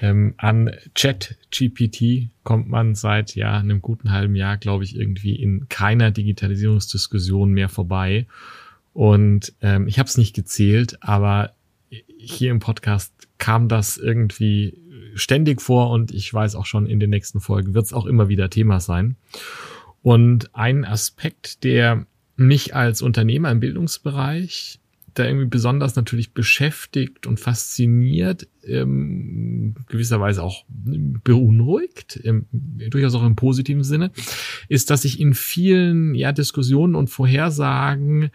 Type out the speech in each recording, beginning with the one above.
ähm, an ChatGPT kommt man seit ja einem guten halben Jahr, glaube ich, irgendwie in keiner Digitalisierungsdiskussion mehr vorbei. Und ähm, ich habe es nicht gezählt, aber hier im Podcast kam das irgendwie ständig vor und ich weiß auch schon, in den nächsten Folgen wird es auch immer wieder Thema sein. Und ein Aspekt, der mich als Unternehmer im Bildungsbereich da irgendwie besonders natürlich beschäftigt und fasziniert, ähm, gewisserweise auch beunruhigt, im, durchaus auch im positiven Sinne, ist, dass ich in vielen ja, Diskussionen und Vorhersagen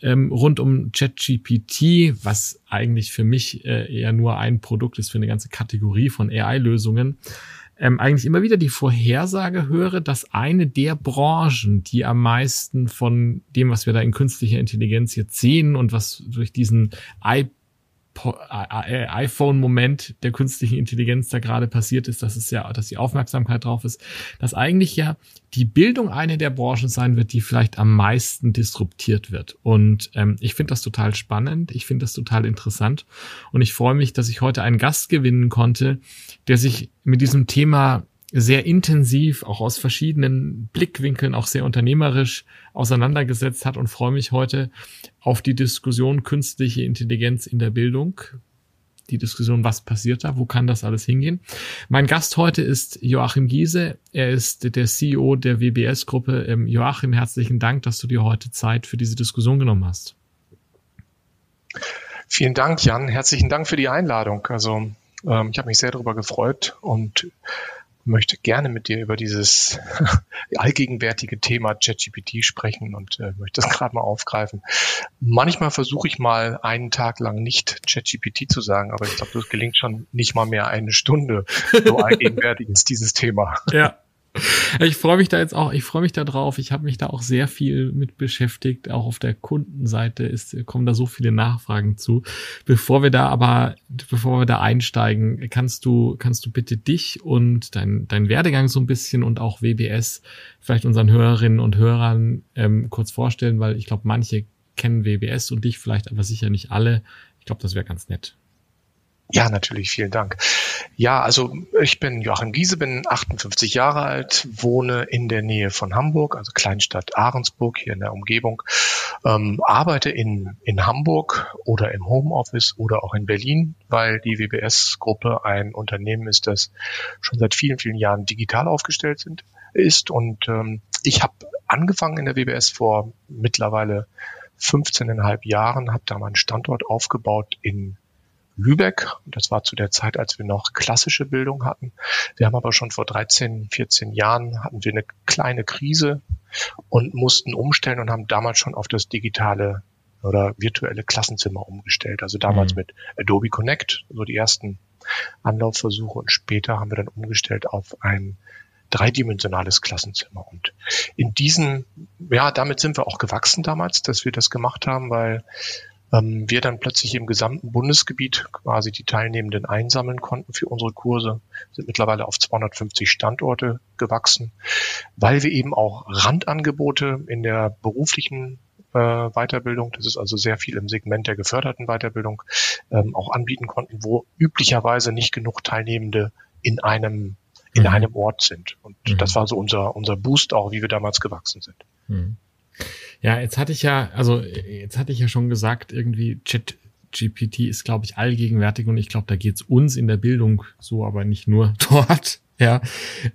ähm, rund um ChatGPT, was eigentlich für mich äh, eher nur ein Produkt ist für eine ganze Kategorie von AI-Lösungen, ähm, eigentlich immer wieder die Vorhersage höre, dass eine der Branchen, die am meisten von dem, was wir da in künstlicher Intelligenz jetzt sehen und was durch diesen iPhone-Moment der künstlichen Intelligenz da gerade passiert ist, dass es ja, dass die Aufmerksamkeit drauf ist, dass eigentlich ja die Bildung eine der Branchen sein wird, die vielleicht am meisten disruptiert wird. Und ähm, ich finde das total spannend, ich finde das total interessant und ich freue mich, dass ich heute einen Gast gewinnen konnte, der sich mit diesem Thema sehr intensiv, auch aus verschiedenen Blickwinkeln, auch sehr unternehmerisch auseinandergesetzt hat und freue mich heute auf die Diskussion künstliche Intelligenz in der Bildung. Die Diskussion, was passiert da, wo kann das alles hingehen. Mein Gast heute ist Joachim Giese. Er ist der CEO der WBS-Gruppe. Ähm, Joachim, herzlichen Dank, dass du dir heute Zeit für diese Diskussion genommen hast. Vielen Dank, Jan. Herzlichen Dank für die Einladung. Also ähm, ich habe mich sehr darüber gefreut und möchte gerne mit dir über dieses allgegenwärtige Thema ChatGPT sprechen und äh, möchte das gerade mal aufgreifen. Manchmal versuche ich mal einen Tag lang nicht ChatGPT zu sagen, aber ich glaube, das gelingt schon nicht mal mehr eine Stunde. So allgegenwärtig ist dieses Thema. Ja. Ich freue mich da jetzt auch, ich freue mich da drauf. Ich habe mich da auch sehr viel mit beschäftigt. Auch auf der Kundenseite ist, kommen da so viele Nachfragen zu. Bevor wir da aber, bevor wir da einsteigen, kannst du, kannst du bitte dich und dein, dein Werdegang so ein bisschen und auch WBS vielleicht unseren Hörerinnen und Hörern ähm, kurz vorstellen, weil ich glaube, manche kennen WBS und dich vielleicht, aber sicher nicht alle. Ich glaube, das wäre ganz nett. Ja, natürlich, vielen Dank. Ja, also ich bin Joachim Giese, bin 58 Jahre alt, wohne in der Nähe von Hamburg, also Kleinstadt Ahrensburg hier in der Umgebung, ähm, arbeite in, in Hamburg oder im Homeoffice oder auch in Berlin, weil die WBS-Gruppe ein Unternehmen ist, das schon seit vielen, vielen Jahren digital aufgestellt sind, ist. Und ähm, ich habe angefangen in der WBS vor mittlerweile 15,5 Jahren, habe da meinen Standort aufgebaut in Lübeck. Das war zu der Zeit, als wir noch klassische Bildung hatten. Wir haben aber schon vor 13, 14 Jahren hatten wir eine kleine Krise und mussten umstellen und haben damals schon auf das digitale oder virtuelle Klassenzimmer umgestellt. Also damals mhm. mit Adobe Connect, so die ersten Anlaufversuche und später haben wir dann umgestellt auf ein dreidimensionales Klassenzimmer. Und in diesen, ja, damit sind wir auch gewachsen damals, dass wir das gemacht haben, weil ähm, wir dann plötzlich im gesamten Bundesgebiet quasi die Teilnehmenden einsammeln konnten für unsere Kurse, sind mittlerweile auf 250 Standorte gewachsen, weil wir eben auch Randangebote in der beruflichen äh, Weiterbildung, das ist also sehr viel im Segment der geförderten Weiterbildung, ähm, auch anbieten konnten, wo üblicherweise nicht genug Teilnehmende in einem in mhm. einem Ort sind. Und mhm. das war so unser unser Boost auch, wie wir damals gewachsen sind. Mhm. Ja, jetzt hatte ich ja, also jetzt hatte ich ja schon gesagt, irgendwie Chat GPT ist, glaube ich, allgegenwärtig und ich glaube, da geht's uns in der Bildung so, aber nicht nur dort. Ja,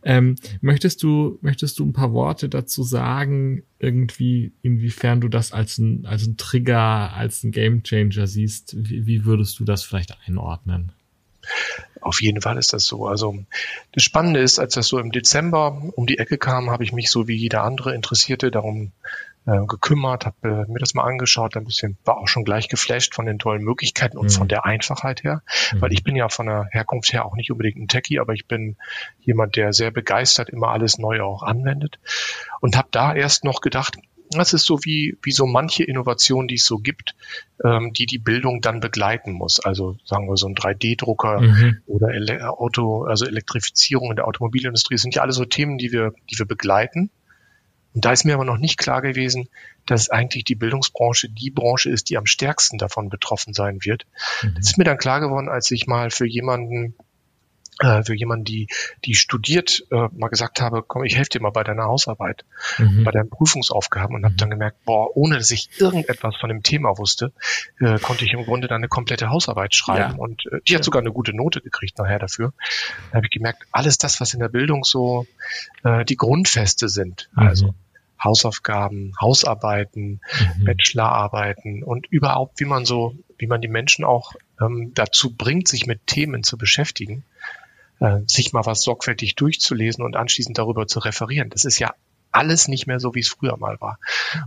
ähm, möchtest du möchtest du ein paar Worte dazu sagen, irgendwie inwiefern du das als ein als ein Trigger, als ein Gamechanger siehst? Wie, wie würdest du das vielleicht einordnen? Auf jeden Fall ist das so. Also das Spannende ist, als das so im Dezember um die Ecke kam, habe ich mich so wie jeder andere Interessierte darum äh, gekümmert, habe äh, mir das mal angeschaut, ein bisschen war auch schon gleich geflasht von den tollen Möglichkeiten und mhm. von der Einfachheit her, mhm. weil ich bin ja von der Herkunft her auch nicht unbedingt ein Techie, aber ich bin jemand, der sehr begeistert immer alles Neue auch anwendet und habe da erst noch gedacht, das ist so wie, wie so manche Innovationen, die es so gibt, ähm, die die Bildung dann begleiten muss. Also sagen wir so ein 3D-Drucker mhm. oder Ele Auto, also Elektrifizierung in der Automobilindustrie sind ja alle so Themen, die wir, die wir begleiten. Und da ist mir aber noch nicht klar gewesen, dass eigentlich die Bildungsbranche die Branche ist, die am stärksten davon betroffen sein wird. Mhm. Das ist mir dann klar geworden, als ich mal für jemanden äh, für jemanden, die, die studiert, äh, mal gesagt habe, komm, ich helfe dir mal bei deiner Hausarbeit, mhm. bei deinen Prüfungsaufgaben und mhm. habe dann gemerkt, boah, ohne dass ich irgendetwas von dem Thema wusste, äh, konnte ich im Grunde dann eine komplette Hausarbeit schreiben ja. und äh, die hat ja. sogar eine gute Note gekriegt nachher dafür. Da habe ich gemerkt, alles das, was in der Bildung so äh, die Grundfeste sind, mhm. also Hausaufgaben, Hausarbeiten, mhm. Bachelorarbeiten und überhaupt, wie man so, wie man die Menschen auch ähm, dazu bringt, sich mit Themen zu beschäftigen, äh, sich mal was sorgfältig durchzulesen und anschließend darüber zu referieren. Das ist ja alles nicht mehr so, wie es früher mal war.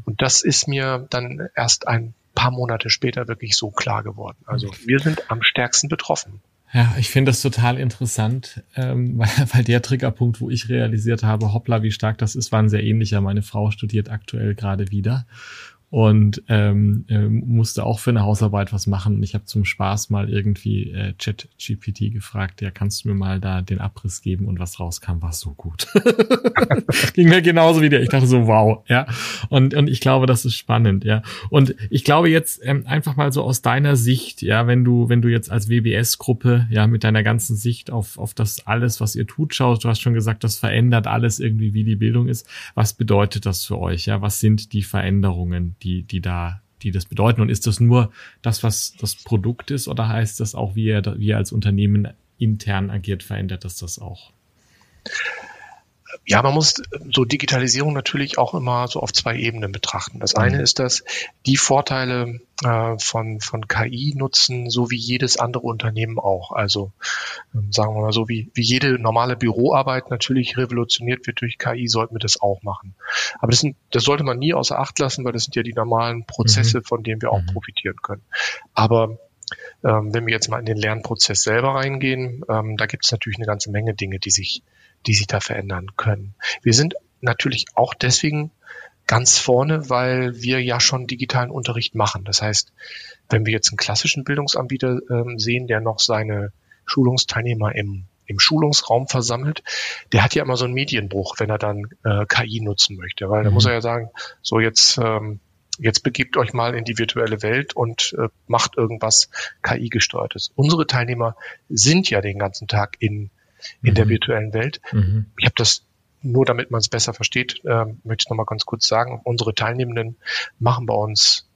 Und das ist mir dann erst ein paar Monate später wirklich so klar geworden. Also wir sind am stärksten betroffen. Ja, ich finde das total interessant, ähm, weil, weil der Triggerpunkt, wo ich realisiert habe, hoppla, wie stark das ist, war ein sehr ähnlicher. Meine Frau studiert aktuell gerade wieder und ähm, äh, musste auch für eine Hausarbeit was machen. Und ich habe zum Spaß mal irgendwie äh, Chat GPT gefragt, ja, kannst du mir mal da den Abriss geben und was rauskam, war so gut. Ging mir genauso wie der. Ich dachte so, wow, ja. Und, und ich glaube, das ist spannend, ja. Und ich glaube jetzt ähm, einfach mal so aus deiner Sicht, ja, wenn du, wenn du jetzt als WBS-Gruppe, ja, mit deiner ganzen Sicht auf, auf das alles, was ihr tut, schaust, du hast schon gesagt, das verändert alles irgendwie, wie die Bildung ist. Was bedeutet das für euch, ja? Was sind die Veränderungen? Die, die da, die das bedeuten? Und ist das nur das, was das Produkt ist, oder heißt das auch, wie ihr, wie ihr als Unternehmen intern agiert, verändert das das auch? Ja, man muss so Digitalisierung natürlich auch immer so auf zwei Ebenen betrachten. Das eine mhm. ist, dass die Vorteile äh, von, von KI nutzen, so wie jedes andere Unternehmen auch. Also ähm, sagen wir mal so, wie, wie jede normale Büroarbeit natürlich revolutioniert wird durch KI, sollten wir das auch machen. Aber das, sind, das sollte man nie außer Acht lassen, weil das sind ja die normalen Prozesse, mhm. von denen wir auch mhm. profitieren können. Aber ähm, wenn wir jetzt mal in den Lernprozess selber reingehen, ähm, da gibt es natürlich eine ganze Menge Dinge, die sich die sich da verändern können. Wir sind natürlich auch deswegen ganz vorne, weil wir ja schon digitalen Unterricht machen. Das heißt, wenn wir jetzt einen klassischen Bildungsanbieter äh, sehen, der noch seine Schulungsteilnehmer im, im Schulungsraum versammelt, der hat ja immer so einen Medienbruch, wenn er dann äh, KI nutzen möchte, weil mhm. da muss er ja sagen, so jetzt ähm, jetzt begebt euch mal in die virtuelle Welt und äh, macht irgendwas KI-gesteuertes. Unsere Teilnehmer sind ja den ganzen Tag in in mhm. der virtuellen Welt. Mhm. Ich habe das nur damit man es besser versteht, äh, möchte ich nochmal ganz kurz sagen, unsere Teilnehmenden machen bei uns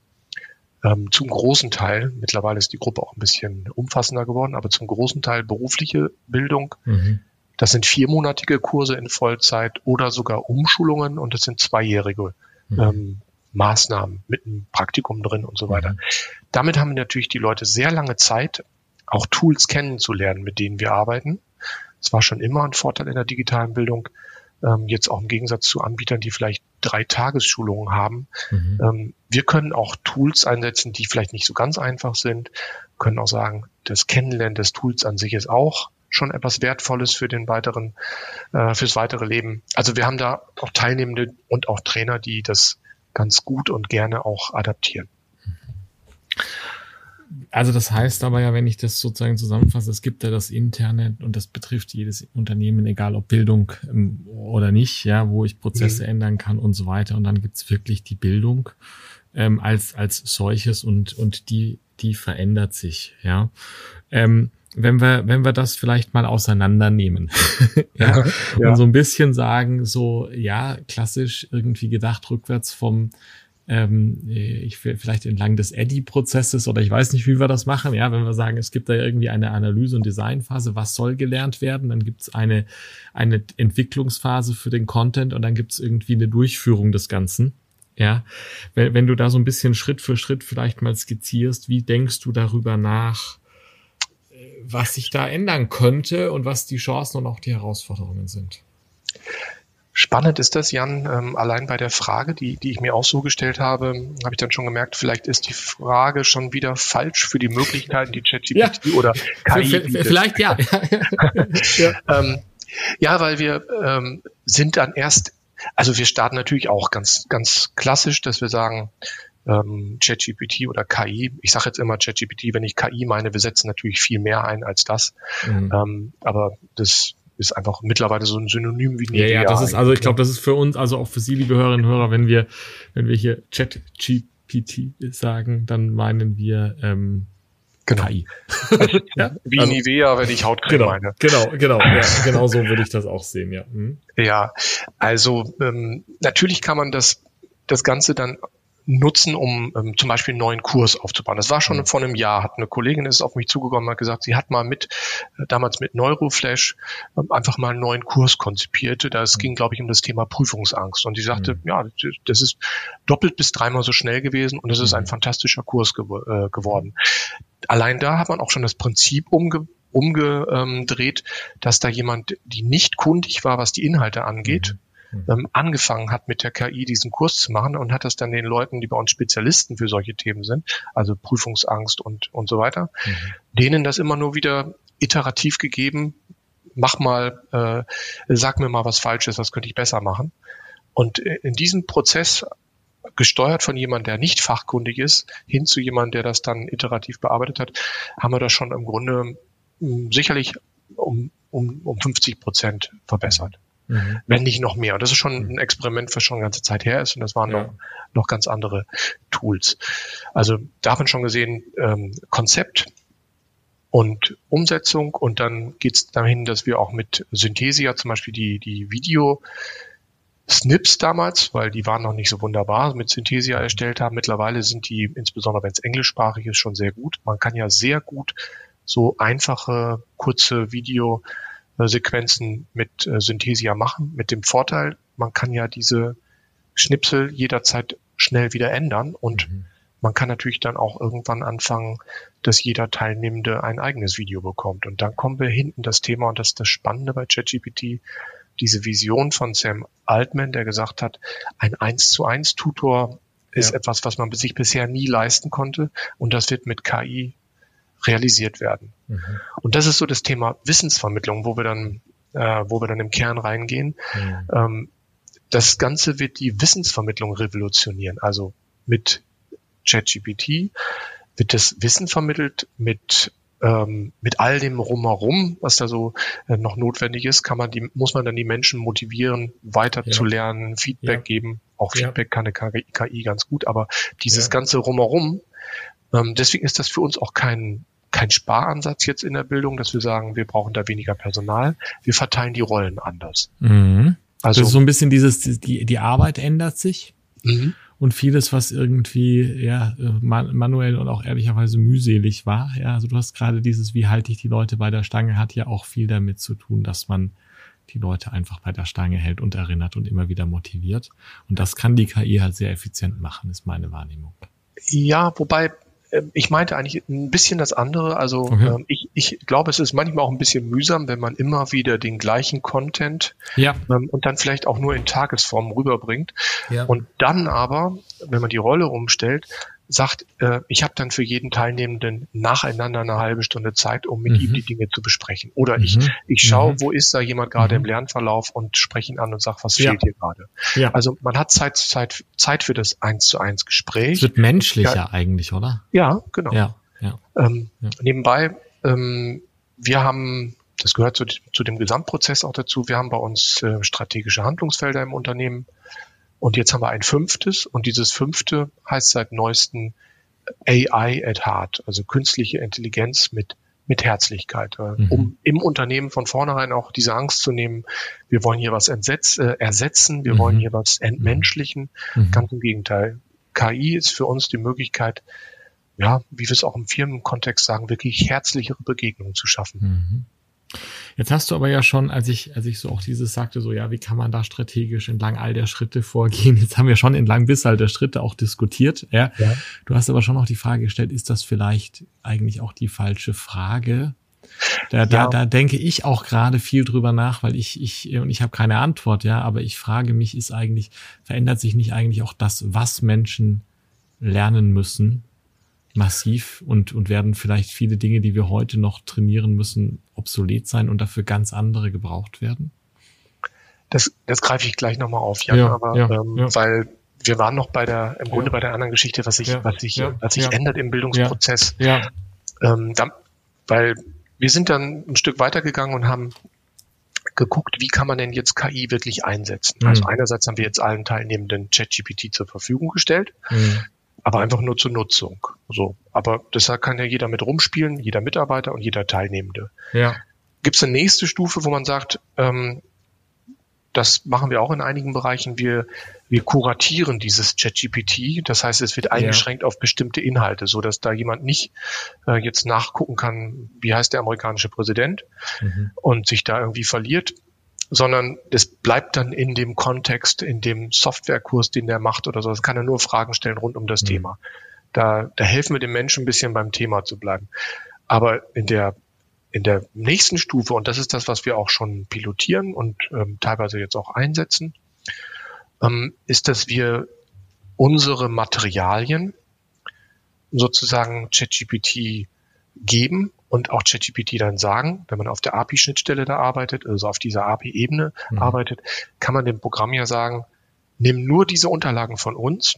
ähm, zum großen Teil, mittlerweile ist die Gruppe auch ein bisschen umfassender geworden, aber zum großen Teil berufliche Bildung. Mhm. Das sind viermonatige Kurse in Vollzeit oder sogar Umschulungen und das sind zweijährige mhm. ähm, Maßnahmen mit einem Praktikum drin und so weiter. Mhm. Damit haben natürlich die Leute sehr lange Zeit, auch Tools kennenzulernen, mit denen wir arbeiten. Es war schon immer ein Vorteil in der digitalen Bildung. Ähm, jetzt auch im Gegensatz zu Anbietern, die vielleicht drei Tagesschulungen haben. Mhm. Ähm, wir können auch Tools einsetzen, die vielleicht nicht so ganz einfach sind, können auch sagen, das Kennenlernen des Tools an sich ist auch schon etwas Wertvolles für den weiteren, äh, fürs weitere Leben. Also wir haben da auch Teilnehmende und auch Trainer, die das ganz gut und gerne auch adaptieren. Also das heißt aber ja, wenn ich das sozusagen zusammenfasse, es gibt ja das interne und das betrifft jedes Unternehmen, egal ob Bildung ähm, oder nicht, ja, wo ich Prozesse mhm. ändern kann und so weiter. Und dann gibt's wirklich die Bildung ähm, als als solches und und die die verändert sich, ja. Ähm, wenn wir, wenn wir das vielleicht mal auseinandernehmen ja, ja, und so ein bisschen sagen, so, ja, klassisch irgendwie gedacht rückwärts vom, ähm, ich vielleicht entlang des Eddy-Prozesses oder ich weiß nicht, wie wir das machen. Ja, wenn wir sagen, es gibt da irgendwie eine Analyse- und Designphase, was soll gelernt werden, dann gibt es eine, eine Entwicklungsphase für den Content und dann gibt es irgendwie eine Durchführung des Ganzen. Ja, wenn, wenn du da so ein bisschen Schritt für Schritt vielleicht mal skizzierst, wie denkst du darüber nach, äh, was sich da ändern könnte und was die Chancen und auch die Herausforderungen sind? Spannend ist das, Jan, ähm, allein bei der Frage, die, die ich mir auch so gestellt habe, habe ich dann schon gemerkt, vielleicht ist die Frage schon wieder falsch für die Möglichkeiten, die ChatGPT ja. oder KI. Vielleicht ja. ja. ähm, ja, weil wir ähm, sind dann erst, also wir starten natürlich auch ganz, ganz klassisch, dass wir sagen, ähm, ChatGPT oder KI. Ich sage jetzt immer ChatGPT, wenn ich KI meine, wir setzen natürlich viel mehr ein als das. Mhm. Ähm, aber das ist einfach mittlerweile so ein Synonym wie Ja, ja, das ist, also ich glaube, das ist für uns, also auch für Sie, liebe Hörerinnen und Hörer, wenn wir, wenn wir hier Chat-GPT sagen, dann meinen wir ähm, genau. KI. ja, wie also, Nivea, wenn ich Hautcreme genau, meine. Genau, genau, ja, genau so würde ich das auch sehen, ja. Mhm. Ja, also ähm, natürlich kann man das das Ganze dann nutzen, um ähm, zum Beispiel einen neuen Kurs aufzubauen. Das war schon mhm. vor einem Jahr, hat eine Kollegin ist auf mich zugekommen und hat gesagt, sie hat mal mit, äh, damals mit Neuroflash, äh, einfach mal einen neuen Kurs konzipiert. Das mhm. ging, glaube ich, um das Thema Prüfungsangst. Und sie sagte, mhm. ja, das ist doppelt bis dreimal so schnell gewesen und es ist ein mhm. fantastischer Kurs gew äh, geworden. Allein da hat man auch schon das Prinzip umge umgedreht, dass da jemand, die nicht kundig war, was die Inhalte angeht, mhm hm. Ähm, angefangen hat, mit der KI diesen Kurs zu machen und hat das dann den Leuten, die bei uns Spezialisten für solche Themen sind, also Prüfungsangst und, und so weiter, mhm. denen das immer nur wieder iterativ gegeben, mach mal, äh, sag mir mal was Falsches, was könnte ich besser machen. Und in diesem Prozess gesteuert von jemandem, der nicht fachkundig ist, hin zu jemandem, der das dann iterativ bearbeitet hat, haben wir das schon im Grunde mh, sicherlich um, um, um 50 Prozent verbessert mhm. wenn nicht noch mehr. Und das ist schon ein Experiment, was schon eine ganze Zeit her ist und das waren ja. noch, noch ganz andere Tools. Also da hat man schon gesehen, ähm, Konzept und Umsetzung und dann geht es dahin, dass wir auch mit Synthesia zum Beispiel die, die Video Snips damals, weil die waren noch nicht so wunderbar, mit Synthesia erstellt haben. Mittlerweile sind die, insbesondere wenn es englischsprachig ist, schon sehr gut. Man kann ja sehr gut so einfache, kurze Video Sequenzen mit äh, Synthesia machen, mit dem Vorteil, man kann ja diese Schnipsel jederzeit schnell wieder ändern und mhm. man kann natürlich dann auch irgendwann anfangen, dass jeder Teilnehmende ein eigenes Video bekommt. Und dann kommen wir hinten das Thema, und das ist das Spannende bei ChatGPT, diese Vision von Sam Altman, der gesagt hat, ein 1 zu 1 Tutor ist ja. etwas, was man sich bisher nie leisten konnte. Und das wird mit KI realisiert werden. Mhm. Und das ist so das Thema Wissensvermittlung, wo wir dann, äh, wo wir dann im Kern reingehen. Mhm. Ähm, das Ganze wird die Wissensvermittlung revolutionieren. Also mit ChatGPT wird das Wissen vermittelt mit ähm, mit all dem rumherum, was da so äh, noch notwendig ist, kann man die, muss man dann die Menschen motivieren, weiter ja. zu lernen, Feedback ja. geben. Auch Feedback ja. kann eine KI, KI ganz gut, aber dieses ganze rumherum, ähm, deswegen ist das für uns auch kein kein Sparansatz jetzt in der Bildung, dass wir sagen, wir brauchen da weniger Personal. Wir verteilen die Rollen anders. Mhm. Also ist so ein bisschen dieses, die, die Arbeit ändert sich. Mhm. Und vieles, was irgendwie ja manuell und auch ehrlicherweise mühselig war, ja, also du hast gerade dieses, wie halte ich die Leute bei der Stange, hat ja auch viel damit zu tun, dass man die Leute einfach bei der Stange hält und erinnert und immer wieder motiviert. Und das kann die KI halt sehr effizient machen, ist meine Wahrnehmung. Ja, wobei ich meinte eigentlich ein bisschen das andere. Also okay. ähm, ich, ich glaube, es ist manchmal auch ein bisschen mühsam, wenn man immer wieder den gleichen Content ja. ähm, und dann vielleicht auch nur in Tagesform rüberbringt. Ja. Und dann aber, wenn man die Rolle umstellt, sagt, äh, ich habe dann für jeden Teilnehmenden nacheinander eine halbe Stunde Zeit, um mit mhm. ihm die Dinge zu besprechen. Oder mhm. ich, ich schaue, mhm. wo ist da jemand gerade im mhm. Lernverlauf und spreche ihn an und sage, was ja. fehlt hier gerade. Ja. Also man hat Zeit, Zeit, Zeit für das eins zu eins Gespräch. Es wird menschlicher ja, eigentlich, oder? Ja, genau. Ja, ja. Ähm. Nebenbei, ähm, wir haben das gehört zu, zu, dem Gesamtprozess auch dazu. Wir haben bei uns äh, strategische Handlungsfelder im Unternehmen. Und jetzt haben wir ein fünftes und dieses fünfte heißt seit neuestem AI at Heart, also künstliche Intelligenz mit mit Herzlichkeit, äh, mhm. um im Unternehmen von vornherein auch diese Angst zu nehmen, wir wollen hier was entsetz, äh, ersetzen, wir mhm. wollen hier was entmenschlichen. Mhm. Ganz im Gegenteil. KI ist für uns die Möglichkeit, ja, wie wir es auch im Firmenkontext sagen, wirklich herzlichere Begegnungen zu schaffen. Jetzt hast du aber ja schon, als ich, als ich so auch dieses sagte, so ja, wie kann man da strategisch entlang all der Schritte vorgehen? Jetzt haben wir schon entlang bis all der Schritte auch diskutiert. Ja. ja. Du hast aber schon noch die Frage gestellt, ist das vielleicht eigentlich auch die falsche Frage? Da, da, ja. da denke ich auch gerade viel drüber nach, weil ich, ich, und ich habe keine Antwort, ja, aber ich frage mich, ist eigentlich, verändert sich nicht eigentlich auch das, was Menschen lernen müssen, massiv und, und werden vielleicht viele Dinge, die wir heute noch trainieren müssen, obsolet sein und dafür ganz andere gebraucht werden? Das, das greife ich gleich nochmal auf, Jan, ja, aber ja, ähm, ja. weil wir waren noch bei der, im Grunde bei der anderen Geschichte, was sich, was sich, was sich ändert im Bildungsprozess. Ja. Ähm, da, weil wir sind dann ein Stück weitergegangen und haben geguckt, wie kann man denn jetzt KI wirklich einsetzen. Mhm. Also einerseits haben wir jetzt allen Teilnehmenden ChatGPT zur Verfügung gestellt, mhm. Aber einfach nur zur Nutzung. So, aber deshalb kann ja jeder mit rumspielen, jeder Mitarbeiter und jeder Teilnehmende. Ja. Gibt es eine nächste Stufe, wo man sagt, ähm, das machen wir auch in einigen Bereichen. Wir, wir kuratieren dieses ChatGPT. Das heißt, es wird eingeschränkt ja. auf bestimmte Inhalte, so dass da jemand nicht äh, jetzt nachgucken kann, wie heißt der amerikanische Präsident mhm. und sich da irgendwie verliert, sondern es bleibt dann in dem Kontext, in dem Softwarekurs, den der macht oder so. Das kann er nur Fragen stellen rund um das mhm. Thema. Da, da helfen wir dem Menschen ein bisschen beim Thema zu bleiben. Aber in der in der nächsten Stufe, und das ist das, was wir auch schon pilotieren und ähm, teilweise jetzt auch einsetzen, ähm, ist, dass wir unsere Materialien sozusagen ChatGPT geben und auch ChatGPT dann sagen, wenn man auf der API-Schnittstelle da arbeitet, also auf dieser API-Ebene mhm. arbeitet, kann man dem Programm ja sagen, nimm nur diese Unterlagen von uns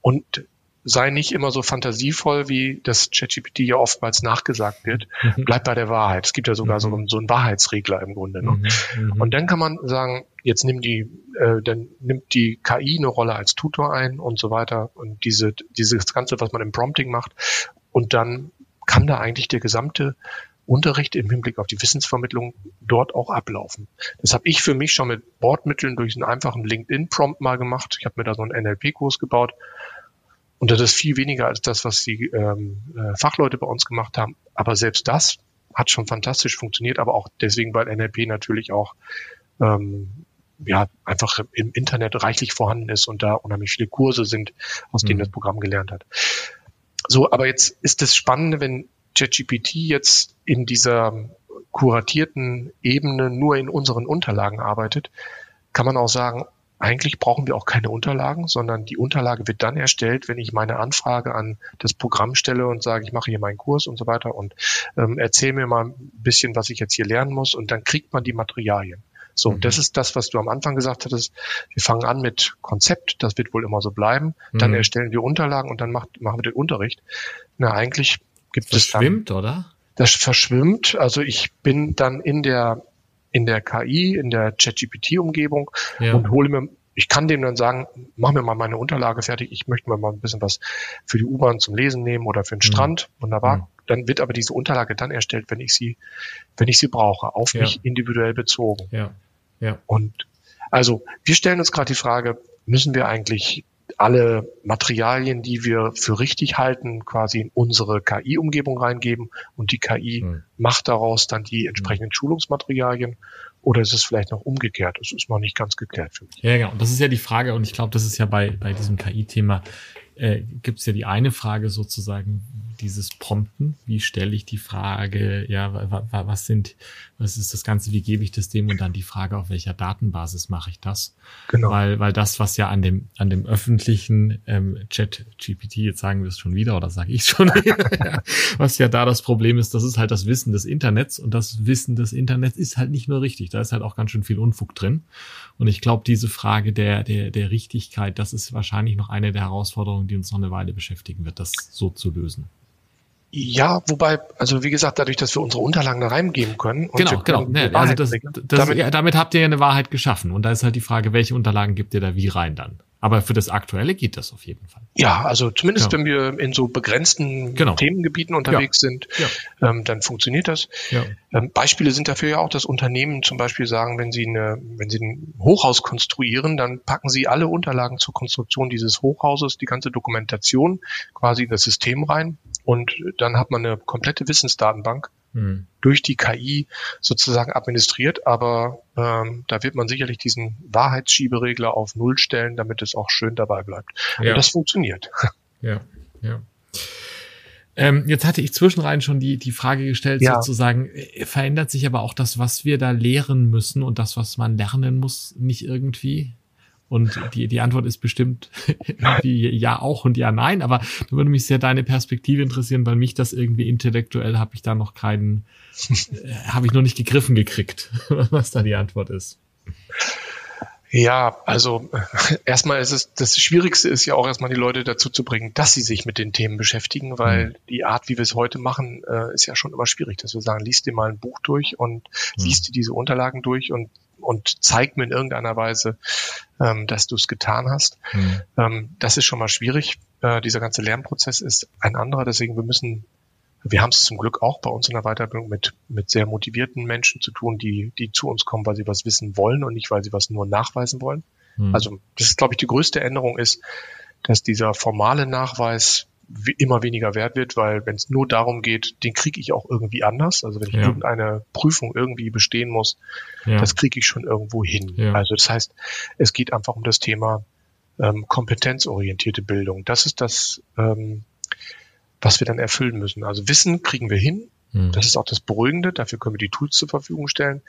und sei nicht immer so fantasievoll, wie das ChatGPT ja oftmals nachgesagt wird. Mhm. Bleib bei der Wahrheit. Es gibt ja sogar so, mhm. so einen Wahrheitsregler im Grunde. Ne? Mhm. mhm. Und dann kann man sagen, jetzt nimmt die, äh, dann nimmt die KI eine Rolle als Tutor ein und so weiter und diese, dieses Ganze, was man im Prompting macht. Und dann kann da eigentlich der gesamte Unterricht im Hinblick auf die Wissensvermittlung dort auch ablaufen. Das habe ich für mich schon mit Bordmitteln durch einen einfachen LinkedIn-Prompt mal gemacht. Ich habe mir da so einen NLP-Kurs gebaut und das ist viel weniger als das, was die ähm, äh, Fachleute bei uns gemacht haben. Aber selbst das hat schon fantastisch funktioniert, aber auch deswegen, weil NLP natürlich auch ähm, ja einfach im Internet reichlich vorhanden ist und da unheimlich viele Kurse sind, aus denen mhm. das Programm gelernt hat. So, aber jetzt ist das Spannende, wenn ChatGPT jetzt in dieser kuratierten Ebene nur in unseren Unterlagen arbeitet, kann man auch sagen, eigentlich brauchen wir auch keine Unterlagen, sondern die Unterlage wird dann erstellt, wenn ich meine Anfrage an das Programm stelle und sage, ich mache hier meinen Kurs und so weiter und ähm, erzähle mir mal ein bisschen, was ich jetzt hier lernen muss und dann kriegt man die Materialien. So, mhm. das ist das, was du am Anfang gesagt hattest. Wir fangen an mit Konzept, das wird wohl immer so bleiben. Dann mhm. erstellen wir Unterlagen und dann macht, machen wir den Unterricht. Na, eigentlich gibt das es dann. Verschwimmt, oder? Das verschwimmt. Also ich bin dann in der in der KI, in der ChatGPT-Umgebung ja. und hole mir, ich kann dem dann sagen, mach mir mal meine Unterlage fertig, ich möchte mir mal ein bisschen was für die U-Bahn zum Lesen nehmen oder für den mhm. Strand. Wunderbar. Mhm. Dann wird aber diese Unterlage dann erstellt, wenn ich sie, wenn ich sie brauche, auf ja. mich individuell bezogen. Ja. Ja. Und also wir stellen uns gerade die Frage, müssen wir eigentlich alle Materialien, die wir für richtig halten, quasi in unsere KI-Umgebung reingeben und die KI mhm. macht daraus dann die entsprechenden mhm. Schulungsmaterialien oder ist es vielleicht noch umgekehrt? Das ist noch nicht ganz geklärt für mich. Ja, genau. Das ist ja die Frage und ich glaube, das ist ja bei, bei diesem KI-Thema äh, gibt es ja die eine Frage sozusagen, dieses Prompten. Wie stelle ich die Frage, ja, was sind, was ist das Ganze, wie gebe ich das dem und dann die Frage, auf welcher Datenbasis mache ich das? Genau. Weil, weil das, was ja an dem, an dem öffentlichen ähm, Chat GPT, jetzt sagen wir es schon wieder oder sage ich schon, was ja da das Problem ist, das ist halt das Wissen des Internets und das Wissen des Internets ist halt nicht nur richtig. Da ist halt auch ganz schön viel Unfug drin. Und ich glaube, diese Frage der, der, der Richtigkeit, das ist wahrscheinlich noch eine der Herausforderungen, die uns noch eine Weile beschäftigen wird, das so zu lösen. Ja, wobei, also wie gesagt, dadurch, dass wir unsere Unterlagen da reingeben können. genau, genau. Nee, also das, das, damit, ja, damit habt ihr ja eine Wahrheit geschaffen. Und da ist halt die Frage, welche Unterlagen gibt ihr da wie rein dann? Aber für das Aktuelle geht das auf jeden Fall. Ja, also zumindest ja. wenn wir in so begrenzten genau. Themengebieten unterwegs ja. sind, ja. Ähm, dann funktioniert das. Ähm, Beispiele sind dafür ja auch, dass Unternehmen zum Beispiel sagen, wenn sie, eine, wenn sie ein Hochhaus konstruieren, dann packen sie alle Unterlagen zur Konstruktion dieses Hochhauses, die ganze Dokumentation quasi in das System rein und dann hat man eine komplette Wissensdatenbank hm. durch die KI sozusagen administriert, aber ähm, da wird man sicherlich diesen Wahrheitsschieberegler auf Null stellen, damit es auch schön dabei bleibt. Ja. Und das funktioniert. Ja, ja. Ähm, jetzt hatte ich zwischenrein schon die, die Frage gestellt, ja. sozusagen, äh, verändert sich aber auch das, was wir da lehren müssen und das, was man lernen muss, nicht irgendwie? Und die, die Antwort ist bestimmt irgendwie ja auch und ja nein, aber da würde mich sehr deine Perspektive interessieren, weil mich das irgendwie intellektuell habe ich da noch keinen, äh, habe ich noch nicht gegriffen gekriegt, was da die Antwort ist. Ja, also erstmal ist es, das Schwierigste ist ja auch erstmal die Leute dazu zu bringen, dass sie sich mit den Themen beschäftigen, weil mhm. die Art, wie wir es heute machen, äh, ist ja schon immer schwierig, dass wir sagen, liest dir mal ein Buch durch und mhm. liest dir diese Unterlagen durch und und zeig mir in irgendeiner Weise, ähm, dass du es getan hast. Mhm. Ähm, das ist schon mal schwierig. Äh, dieser ganze Lernprozess ist ein anderer, deswegen wir müssen wir haben es zum Glück auch bei uns in der Weiterbildung mit, mit sehr motivierten Menschen zu tun, die, die zu uns kommen, weil sie was wissen wollen und nicht, weil sie was nur nachweisen wollen. Mhm. Also das ist, glaube ich, die größte Änderung ist, dass dieser formale Nachweis immer weniger wert wird, weil wenn es nur darum geht, den kriege ich auch irgendwie anders. Also wenn ich ja. irgendeine Prüfung irgendwie bestehen muss, ja. das kriege ich schon irgendwo hin. Ja. Also das heißt, es geht einfach um das Thema ähm, kompetenzorientierte Bildung. Das ist das, ähm, was wir dann erfüllen müssen. Also Wissen kriegen wir hin. Mhm. Das ist auch das Beruhigende. Dafür können wir die Tools zur Verfügung stellen.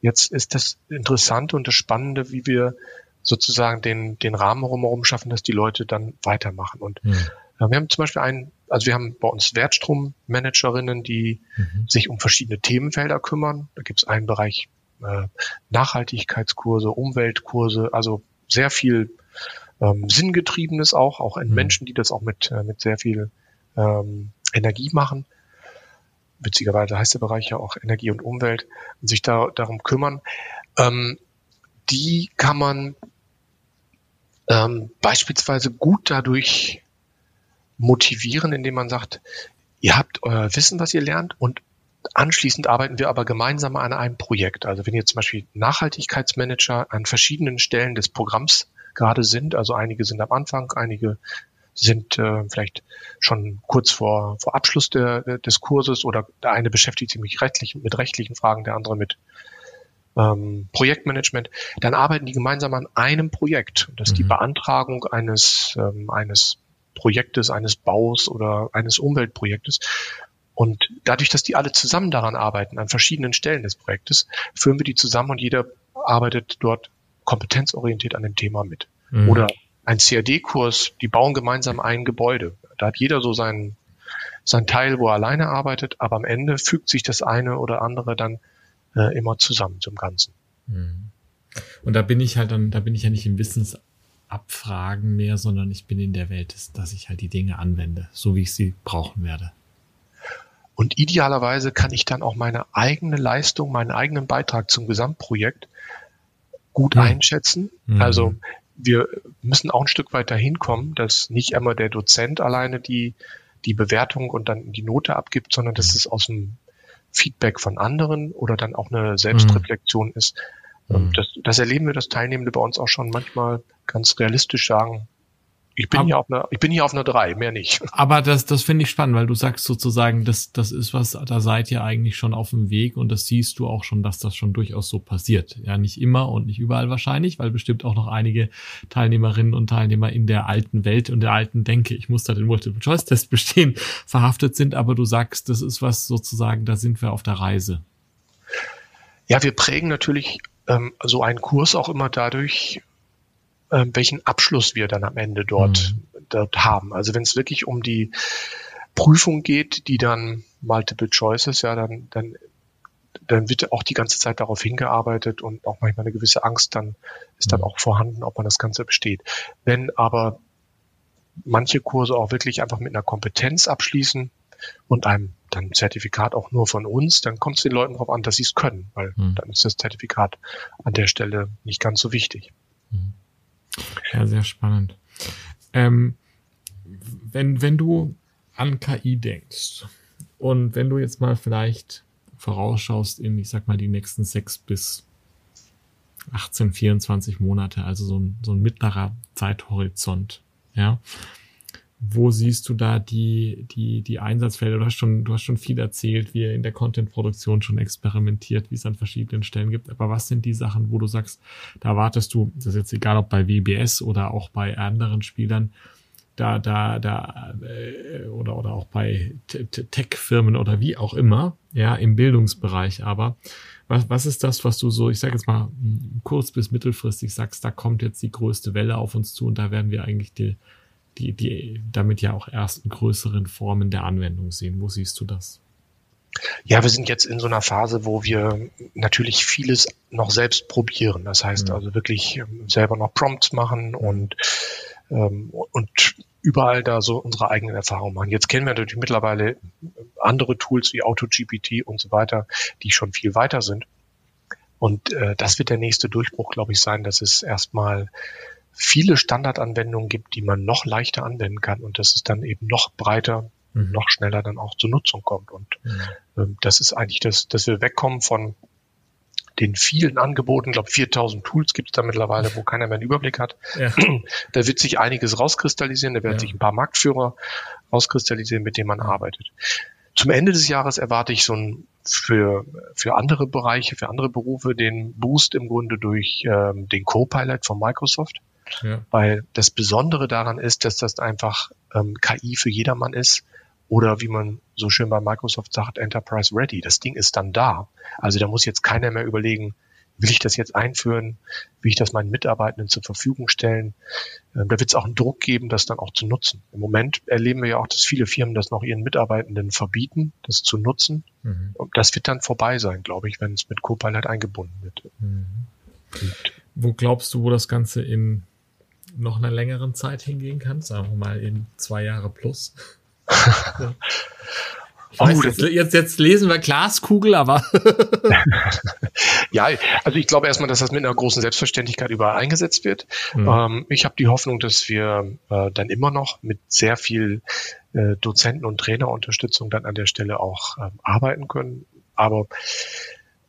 Jetzt ist das Interessante und das Spannende, wie wir sozusagen den, den Rahmen rumherum schaffen, dass die Leute dann weitermachen. Und mhm. Äh, wir haben zum Beispiel einen, also wir haben bei uns Wertstrommanagerinnen, die mhm. sich um verschiedene Themenfelder kümmern. Da gibt es einen Bereich äh, Nachhaltigkeitskurse, Umweltkurse, also sehr viel ähm, Sinngetriebenes auch, auch in mhm. Menschen, die das auch mit, äh, mit sehr viel ähm, Energie machen. Witzigerweise heißt der Bereich ja auch Energie und Umwelt und sich da darum kümmern. Ähm, die kann man ähm, beispielsweise gut dadurch motivieren, indem man sagt, ihr habt euer Wissen, was ihr lernt und anschließend arbeiten wir aber gemeinsam an einem Projekt. Also wenn ihr zum Beispiel Nachhaltigkeitsmanager an verschiedenen Stellen des Programms gerade sind, also einige sind am Anfang, einige sind äh, vielleicht schon kurz vor, vor Abschluss der, des Kurses oder der eine beschäftigt sich mit rechtlichen, mit rechtlichen Fragen, der andere mit ähm, Projektmanagement, dann arbeiten die gemeinsam an einem Projekt. Das ist mhm. die Beantragung eines, ähm, eines Projektes, eines Baus oder eines Umweltprojektes. Und dadurch, dass die alle zusammen daran arbeiten, an verschiedenen Stellen des Projektes, führen wir die zusammen und jeder arbeitet dort kompetenzorientiert an dem Thema mit. Mhm. Oder ein CAD-Kurs, die bauen gemeinsam ein Gebäude. Da hat jeder so sein, sein Teil, wo er alleine arbeitet, aber am Ende fügt sich das eine oder andere dann äh, immer zusammen zum Ganzen. Mhm. Und da bin ich halt dann, da bin ich ja nicht im Wissensabfragen mehr, sondern ich bin in der Welt, dass ich halt die Dinge anwende, so wie ich sie brauchen werde. Und idealerweise kann ich dann auch meine eigene Leistung, meinen eigenen Beitrag zum Gesamtprojekt gut mhm. einschätzen. Mhm. Also wir müssen auch ein Stück weiter hinkommen, dass nicht immer der Dozent alleine die, die Bewertung und dann die Note abgibt, sondern dass es aus dem Feedback von anderen oder dann auch eine Selbstreflexion mhm. ist. Mhm. Das, das erleben wir, dass Teilnehmende bei uns auch schon manchmal ganz realistisch sagen, ich bin, aber, hier auf einer, ich bin hier auf einer drei, mehr nicht. Aber das, das finde ich spannend, weil du sagst sozusagen, das, das ist was, da seid ihr eigentlich schon auf dem Weg und das siehst du auch schon, dass das schon durchaus so passiert. Ja, nicht immer und nicht überall wahrscheinlich, weil bestimmt auch noch einige Teilnehmerinnen und Teilnehmer in der alten Welt und der alten Denke, ich muss da den Multiple-Choice-Test bestehen, verhaftet sind. Aber du sagst, das ist was sozusagen, da sind wir auf der Reise. Ja, wir prägen natürlich ähm, so einen Kurs auch immer dadurch, äh, welchen Abschluss wir dann am Ende dort, mhm. dort haben. Also wenn es wirklich um die Prüfung geht, die dann Multiple Choices, ja, dann, dann, dann wird auch die ganze Zeit darauf hingearbeitet und auch manchmal eine gewisse Angst dann ist dann mhm. auch vorhanden, ob man das Ganze besteht. Wenn aber manche Kurse auch wirklich einfach mit einer Kompetenz abschließen und einem dann Zertifikat auch nur von uns, dann kommt es den Leuten darauf an, dass sie es können, weil mhm. dann ist das Zertifikat an der Stelle nicht ganz so wichtig. Mhm. Ja, sehr spannend. Ähm, wenn, wenn du an KI denkst und wenn du jetzt mal vielleicht vorausschaust in, ich sag mal, die nächsten sechs bis 18, 24 Monate, also so ein, so ein mittlerer Zeithorizont, ja, wo siehst du da die, die, die Einsatzfelder? Du hast schon, du hast schon viel erzählt, wie ihr in der Content-Produktion schon experimentiert, wie es an verschiedenen Stellen gibt. Aber was sind die Sachen, wo du sagst, da erwartest du, das ist jetzt egal ob bei WBS oder auch bei anderen Spielern, da, da, da, äh, oder, oder auch bei Tech-Firmen oder wie auch immer, ja, im Bildungsbereich aber. Was, was ist das, was du so, ich sage jetzt mal, kurz bis mittelfristig sagst, da kommt jetzt die größte Welle auf uns zu und da werden wir eigentlich die, die, die damit ja auch ersten größeren Formen der Anwendung sehen. Wo siehst du das? Ja, wir sind jetzt in so einer Phase, wo wir natürlich vieles noch selbst probieren. Das heißt mhm. also wirklich ähm, selber noch Prompts machen und, ähm, und überall da so unsere eigenen Erfahrungen machen. Jetzt kennen wir natürlich mittlerweile andere Tools wie AutoGPT und so weiter, die schon viel weiter sind. Und äh, das wird der nächste Durchbruch, glaube ich, sein, dass es erstmal viele Standardanwendungen gibt, die man noch leichter anwenden kann und dass es dann eben noch breiter mhm. noch schneller dann auch zur Nutzung kommt. Und mhm. ähm, das ist eigentlich das, dass wir wegkommen von den vielen Angeboten, ich glaube 4000 Tools gibt es da mittlerweile, wo keiner mehr einen Überblick hat. Ja. Da wird sich einiges rauskristallisieren, da werden ja. sich ein paar Marktführer rauskristallisieren, mit denen man arbeitet. Zum Ende des Jahres erwarte ich so ein für, für andere Bereiche, für andere Berufe den Boost im Grunde durch ähm, den Copilot von Microsoft. Ja. Weil das Besondere daran ist, dass das einfach ähm, KI für jedermann ist oder wie man so schön bei Microsoft sagt, Enterprise Ready. Das Ding ist dann da. Also da muss jetzt keiner mehr überlegen, will ich das jetzt einführen? Will ich das meinen Mitarbeitenden zur Verfügung stellen? Ähm, da wird es auch einen Druck geben, das dann auch zu nutzen. Im Moment erleben wir ja auch, dass viele Firmen das noch ihren Mitarbeitenden verbieten, das zu nutzen. Mhm. Und das wird dann vorbei sein, glaube ich, wenn es mit Copilot eingebunden wird. Mhm. Wo glaubst du, wo das Ganze in noch einer längeren Zeit hingehen kann? Sagen wir mal in zwei Jahre plus? Oh, weiß, jetzt, jetzt, jetzt lesen wir Glaskugel, aber. ja, also ich glaube erstmal, dass das mit einer großen Selbstverständlichkeit überall eingesetzt wird. Mhm. Ähm, ich habe die Hoffnung, dass wir äh, dann immer noch mit sehr viel äh, Dozenten- und Trainerunterstützung dann an der Stelle auch ähm, arbeiten können. Aber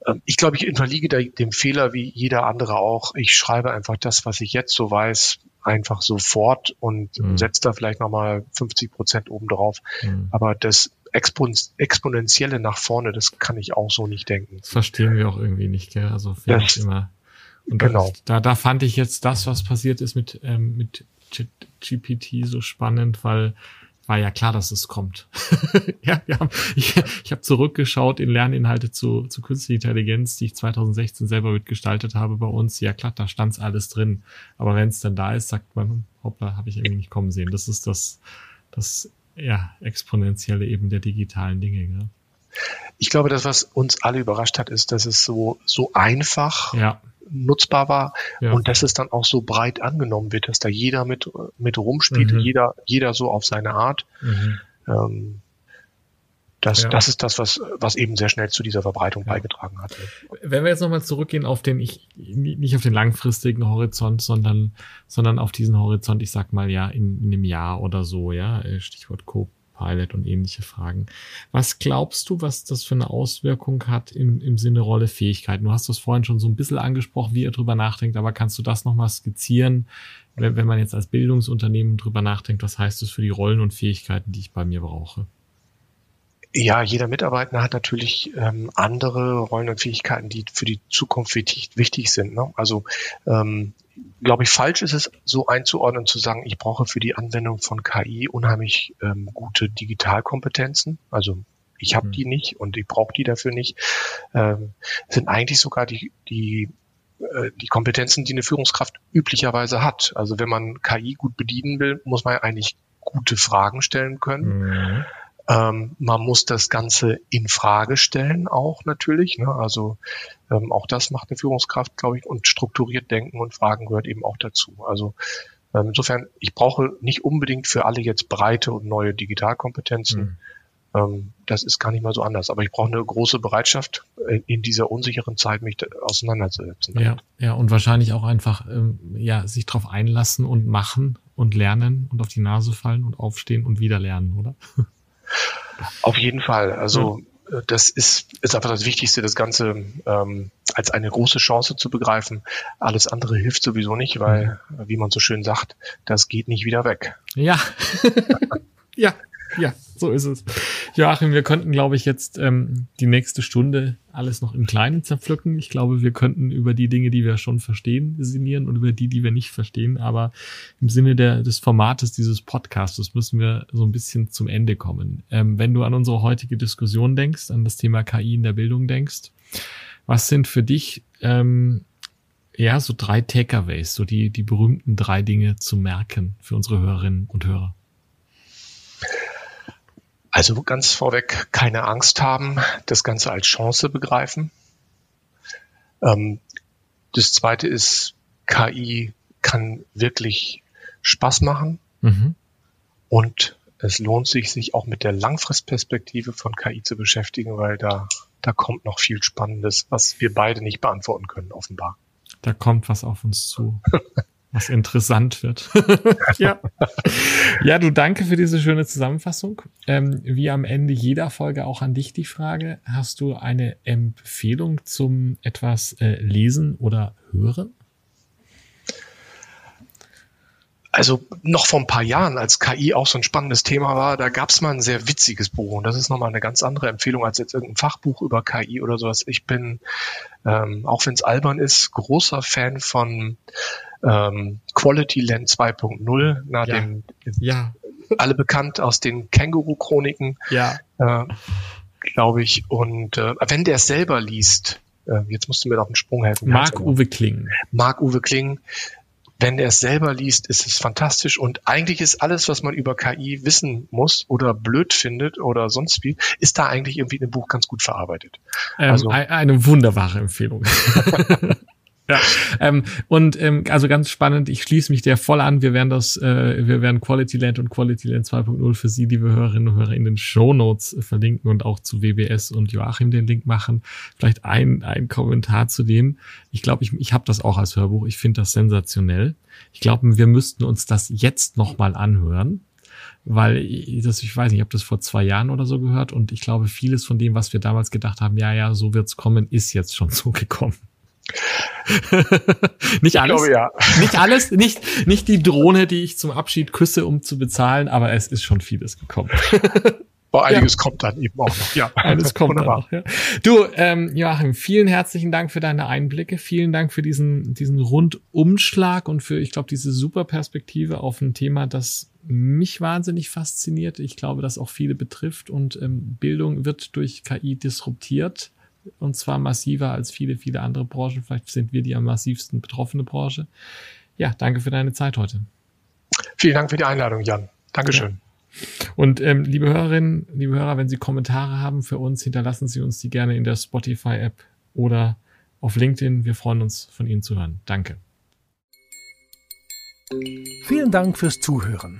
ähm, ich glaube, ich unterliege da dem Fehler wie jeder andere auch. Ich schreibe einfach das, was ich jetzt so weiß, einfach sofort und mhm. setzt da vielleicht nochmal 50 Prozent oben drauf. Mhm. Aber das Expon Exponentielle nach vorne, das kann ich auch so nicht denken. Das verstehen wir auch irgendwie nicht, gell? Also vielleicht immer. Und genau. Da, da fand ich jetzt das, was passiert ist mit, ähm, mit GPT so spannend, weil war ja klar, dass es kommt. ja, wir haben, ich, ich habe zurückgeschaut in Lerninhalte zu, zu künstlicher Intelligenz, die ich 2016 selber mitgestaltet habe bei uns. Ja klar, da stand's alles drin. Aber wenn es dann da ist, sagt man, hoppla, habe ich irgendwie nicht kommen sehen. Das ist das, das ja, exponentielle eben der digitalen Dinge. Gell? Ich glaube, das, was uns alle überrascht hat, ist, dass es so, so einfach ja nutzbar war ja. und dass es dann auch so breit angenommen wird, dass da jeder mit, mit rumspielt, mhm. jeder, jeder so auf seine Art. Mhm. Ähm, das, ja. das ist das, was, was eben sehr schnell zu dieser Verbreitung ja. beigetragen hat. Wenn wir jetzt nochmal zurückgehen auf den, ich, nicht auf den langfristigen Horizont, sondern, sondern auf diesen Horizont, ich sag mal ja, in, in einem Jahr oder so, ja, Stichwort Coop Pilot und ähnliche Fragen. Was glaubst du, was das für eine Auswirkung hat im, im Sinne Rolle Fähigkeiten? Du hast das vorhin schon so ein bisschen angesprochen, wie ihr drüber nachdenkt, aber kannst du das nochmal skizzieren, wenn, wenn man jetzt als Bildungsunternehmen drüber nachdenkt, was heißt das für die Rollen und Fähigkeiten, die ich bei mir brauche? Ja, jeder Mitarbeiter hat natürlich ähm, andere Rollen und Fähigkeiten, die für die Zukunft wichtig, wichtig sind. Ne? Also ähm, glaube ich, falsch ist es, so einzuordnen, zu sagen, ich brauche für die Anwendung von KI unheimlich ähm, gute Digitalkompetenzen. Also ich habe mhm. die nicht und ich brauche die dafür nicht. Ähm, sind eigentlich sogar die, die, äh, die Kompetenzen, die eine Führungskraft üblicherweise hat. Also wenn man KI gut bedienen will, muss man eigentlich gute Fragen stellen können. Mhm. Ähm, man muss das Ganze in Frage stellen auch natürlich. Ne? Also ähm, auch das macht eine Führungskraft, glaube ich, und strukturiert denken und Fragen gehört eben auch dazu. Also ähm, insofern, ich brauche nicht unbedingt für alle jetzt breite und neue Digitalkompetenzen. Mhm. Das ist gar nicht mal so anders. Aber ich brauche eine große Bereitschaft, in, in dieser unsicheren Zeit mich auseinanderzusetzen. Ja, ja, und wahrscheinlich auch einfach ähm, ja, sich darauf einlassen und machen und lernen und auf die Nase fallen und aufstehen und wieder lernen, oder? Auf jeden Fall. Also mhm. das ist, ist einfach das Wichtigste, das Ganze ähm, als eine große Chance zu begreifen. Alles andere hilft sowieso nicht, weil, mhm. wie man so schön sagt, das geht nicht wieder weg. Ja. ja, ja. So ist es. Joachim, wir könnten, glaube ich, jetzt ähm, die nächste Stunde alles noch im Kleinen zerpflücken. Ich glaube, wir könnten über die Dinge, die wir schon verstehen, sinnieren und über die, die wir nicht verstehen. Aber im Sinne der, des Formates dieses Podcasts müssen wir so ein bisschen zum Ende kommen. Ähm, wenn du an unsere heutige Diskussion denkst, an das Thema KI in der Bildung denkst, was sind für dich ähm, ja so drei Takeaways, so die, die berühmten drei Dinge zu merken für unsere Hörerinnen und Hörer? Also ganz vorweg keine Angst haben, das Ganze als Chance begreifen. Ähm, das zweite ist, KI kann wirklich Spaß machen mhm. und es lohnt sich, sich auch mit der Langfristperspektive von KI zu beschäftigen, weil da, da kommt noch viel Spannendes, was wir beide nicht beantworten können, offenbar. Da kommt was auf uns zu. was interessant wird. ja. ja, du danke für diese schöne Zusammenfassung. Ähm, wie am Ende jeder Folge auch an dich die Frage, hast du eine Empfehlung zum etwas äh, lesen oder hören? Also noch vor ein paar Jahren, als KI auch so ein spannendes Thema war, da gab es mal ein sehr witziges Buch und das ist nochmal eine ganz andere Empfehlung als jetzt irgendein Fachbuch über KI oder sowas. Ich bin, ähm, auch wenn es albern ist, großer Fan von ähm, Quality Land 2.0, nach ja. dem ja. alle bekannt aus den Känguru-Chroniken, ja. äh, glaube ich. Und äh, wenn der es selber liest, äh, jetzt musst du mir auf den Sprung helfen. Marc-Uwe Kling. Marc-Uwe Kling, wenn er es selber liest, ist es fantastisch und eigentlich ist alles, was man über KI wissen muss oder blöd findet oder sonst wie, ist da eigentlich irgendwie in dem Buch ganz gut verarbeitet. Ähm, also eine wunderbare Empfehlung. Ja, ähm, und ähm, also ganz spannend, ich schließe mich der voll an. Wir werden das, äh, wir werden Quality Land und Quality Land 2.0 für Sie, liebe Hörerinnen und Hörer, in den Show Notes verlinken und auch zu WBS und Joachim den Link machen. Vielleicht ein, ein Kommentar zu dem. Ich glaube, ich, ich habe das auch als Hörbuch. Ich finde das sensationell. Ich glaube, wir müssten uns das jetzt nochmal anhören weil ich, das, ich weiß nicht, ich habe das vor zwei Jahren oder so gehört und ich glaube, vieles von dem, was wir damals gedacht haben, ja, ja, so wird's kommen, ist jetzt schon so gekommen. nicht alles. Glaube, ja. Nicht alles, nicht, nicht die Drohne, die ich zum Abschied küsse, um zu bezahlen, aber es ist schon vieles gekommen. Aber einiges ja. kommt dann eben auch noch. Ja, eines kommt dann noch. Ja. Du, ähm, Joachim, vielen herzlichen Dank für deine Einblicke. Vielen Dank für diesen, diesen Rundumschlag und für, ich glaube, diese super Perspektive auf ein Thema, das mich wahnsinnig fasziniert. Ich glaube, das auch viele betrifft und ähm, Bildung wird durch KI disruptiert und zwar massiver als viele, viele andere Branchen. Vielleicht sind wir die am massivsten betroffene Branche. Ja, danke für deine Zeit heute. Vielen Dank für die Einladung, Jan. Dankeschön. Ja. Und ähm, liebe Hörerinnen, liebe Hörer, wenn Sie Kommentare haben für uns, hinterlassen Sie uns die gerne in der Spotify-App oder auf LinkedIn. Wir freuen uns, von Ihnen zu hören. Danke. Vielen Dank fürs Zuhören.